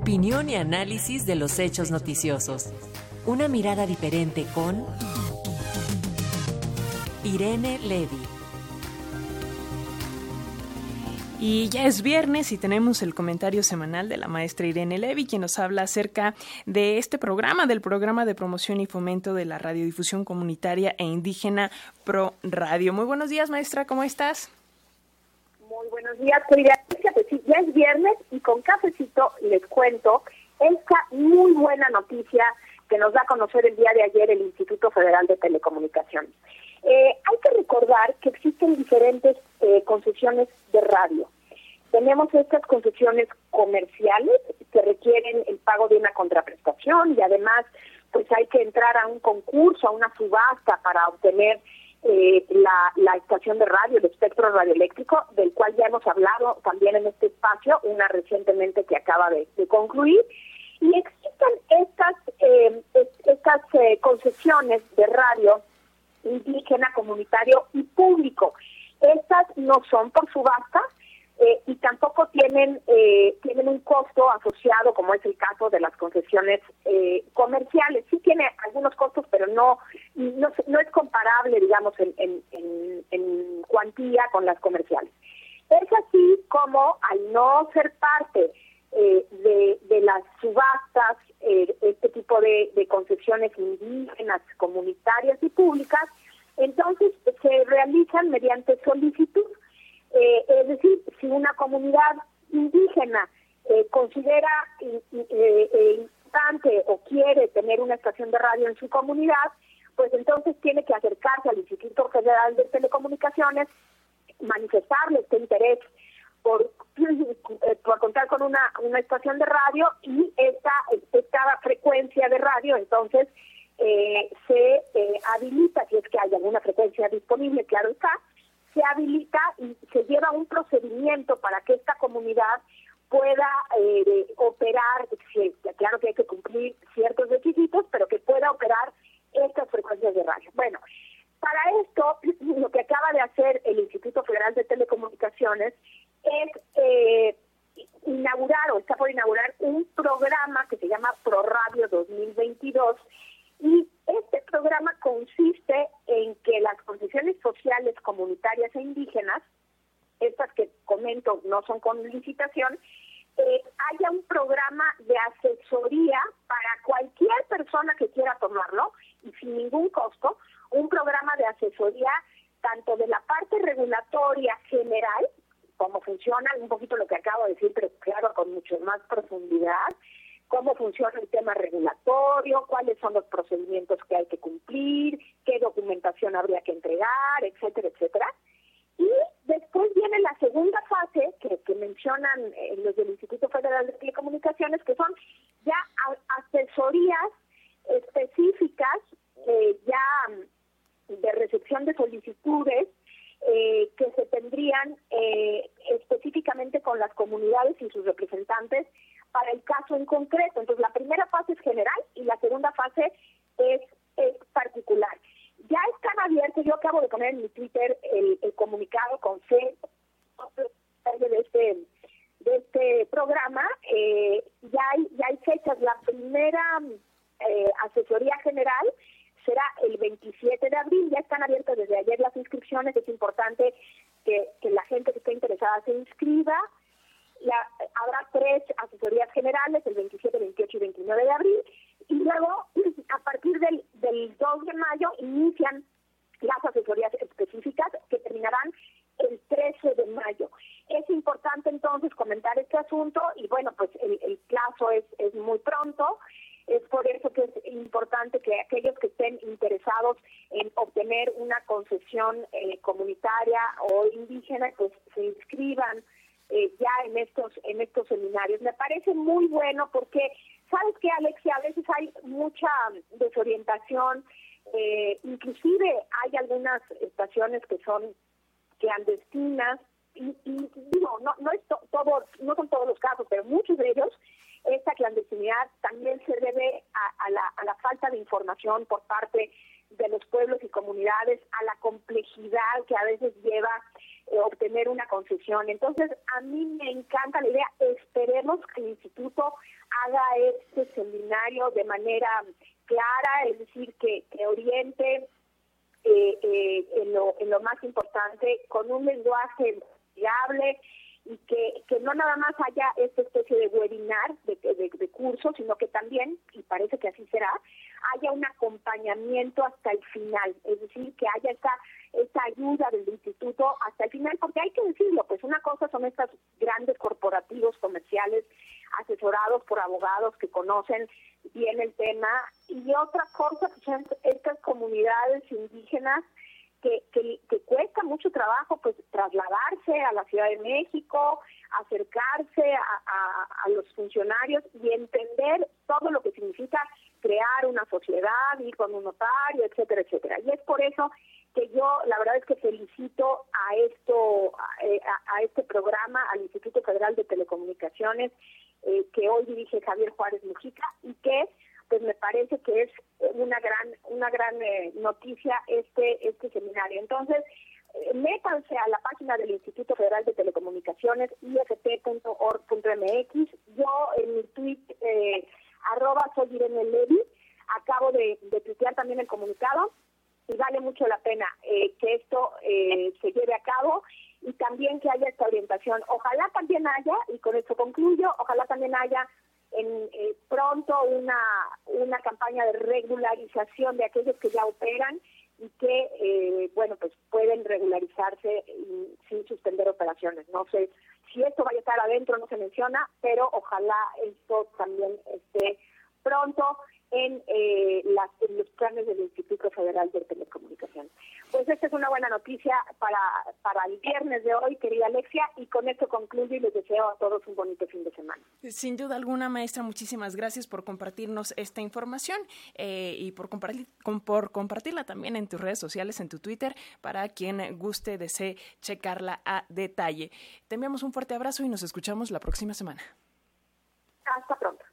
Opinión y análisis de los hechos noticiosos. Una mirada diferente con Irene Levy. Y ya es viernes y tenemos el comentario semanal de la maestra Irene Levy, quien nos habla acerca de este programa, del programa de promoción y fomento de la radiodifusión comunitaria e indígena Pro Radio. Muy buenos días, maestra, ¿cómo estás? Muy buenos días, querida. Ya es viernes y con cafecito les cuento esta muy buena noticia que nos da a conocer el día de ayer el Instituto Federal de Telecomunicaciones. Eh, hay que recordar que existen diferentes eh, concesiones de radio. Tenemos estas concesiones comerciales que requieren el pago de una contraprestación y además pues hay que entrar a un concurso, a una subasta para obtener eh, la, la, estación de radio, el espectro radioeléctrico, del cual ya hemos hablado también en este espacio, una recientemente que acaba de, concluir. Y existen estas, eh, estas eh, concesiones de radio indígena, comunitario y público. Estas no son por subasta, eh, y tampoco tienen eh, tienen un costo asociado como es el caso de las concesiones eh, comerciales. Sí tiene algunos costos pero no no, no es comparable digamos en, en, en, cuantía con las comerciales. Es así como al no ser parte de, de las subastas este tipo de, de concesiones indígenas comunitarias y públicas entonces se realizan mediante solicitud eh, es decir, si una comunidad indígena eh, considera eh, importante o quiere tener una estación de radio en su comunidad, pues entonces tiene que acercarse al Instituto Federal de Telecomunicaciones, manifestarle este interés por, contar con una, una estación de radio y esta, esta frecuencia de radio entonces se habilita, si es que hay alguna frecuencia disponible, claro está, se habilita y se lleva un procedimiento para que esta comunidad pueda eh, operar, claro que hay que cumplir ciertos requisitos, pero que pueda operar estas frecuencias de radio. Bueno, para esto, lo que acaba de hacer el Instituto Federal de Telecomunicaciones es eh, inaugurar o está por inaugurar un programa que se llama ProRadio 2022 y este programa consiste en que las concesiones sociales comunitarias e indígenas, estas que comento no son con licitación, eh, haya un programa de asesoría para cualquier persona que quiera tomarlo y sin ningún costo, un programa de asesoría tanto de la parte regulatoria general, cómo funciona, un poquito lo que acabo de decir, pero claro, con mucho más profundidad, cómo funciona el tema regulatorio, cuáles son los procedimientos que hay que cumplir, qué documentación habría que entregar, etcétera, etcétera. Y después viene la segunda fase que, mencionan eh, los del Instituto Federal de Telecomunicaciones, que son ya asesorías específicas, eh, ya de recepción de solicitudes, eh, que se tendrían específicamente con las comunidades y sus representantes para el caso en concreto. Entonces, la primera fase es general y la segunda fase es, particular. Ya están abiertos, yo acabo de poner en mi Twitter el, comunicado con C de este de este programa, eh, ya hay ya hay fechas. La primera eh, asesoría general será el 27 de abril. Ya están abiertas desde ayer las inscripciones. Es importante que, que la gente que esté interesada se inscriba habrá tres asesorías generales, el 27, 28 y 29 de abril, y luego, a partir del, del 2 de mayo, inician las asesorías específicas que terminarán el 13 de mayo. Es importante entonces comentar este asunto y bueno, pues el, plazo es, es muy pronto. Es por eso que es importante que aquellos que estén interesados en obtener una concesión eh, comunitaria o indígena, pues se inscriban eh, ya en estos en estos seminarios. Me parece muy bueno porque, ¿sabes qué, Alexia? A veces hay mucha desorientación, eh, inclusive hay algunas estaciones que son clandestinas, y, digo, no, no, es todo, no son todos los casos, pero muchos de ellos, esta clandestinidad también se debe a, la, a la falta de información por parte de los pueblos y comunidades, a la complejidad que a veces lleva obtener una concesión. Entonces, a mí me encanta la idea, esperemos que el instituto haga este seminario de manera clara, es decir, que, oriente eh, eh, en, lo, en lo más importante con un lenguaje fiable y que, no nada más haya esta especie de webinar, de, curso, sino que también, y parece que así será, haya un acompañamiento hasta el final, es decir, que haya esta, esta ayuda del instituto hay que decirlo, pues una cosa son estos grandes corporativos comerciales asesorados por abogados que conocen bien el tema, y otra cosa pues son estas comunidades indígenas que, que, que, cuesta mucho trabajo pues trasladarse a la Ciudad de México, acercarse a, a, los funcionarios y entender todo lo que significa crear una sociedad, ir con un notario, etcétera, etcétera. Y es por eso que yo la verdad es que felicito a esto, a, eh, a este programa, al Instituto Federal de Telecomunicaciones, eh, que hoy dirige Javier Juárez Mujica y que pues me parece que es una gran una gran eh, noticia este este seminario. Entonces, eh, métanse a la página del Instituto Federal de Telecomunicaciones, ift.org.mx. Yo en mi tweet, eh, arroba soy Irene Levy, acabo de, de tuitear también el comunicado y vale mucho la pena eh, que esto eh, se lleve a cabo y también que haya esta orientación. Ojalá también haya, y con esto concluyo, ojalá también haya en eh, pronto una, una campaña de regularización de aquellos que ya operan y que, eh, bueno, pues pueden regularizarse sin suspender operaciones. No sé si esto vaya a estar adentro, no se menciona, pero ojalá esto también esté pronto en, eh, las, del Instituto Federal de Telecomunicaciones. Pues esta es una buena noticia para, para el viernes de hoy, querida Alexia, y con esto concluyo y les deseo a todos un bonito fin de semana. Sin duda alguna, maestra, muchísimas gracias por compartirnos esta información eh, y por, compartir, por compartirla también en tus redes sociales, en tu Twitter, para quien guste, desee checarla a detalle. Te enviamos un fuerte abrazo y nos escuchamos la próxima semana. Hasta pronto.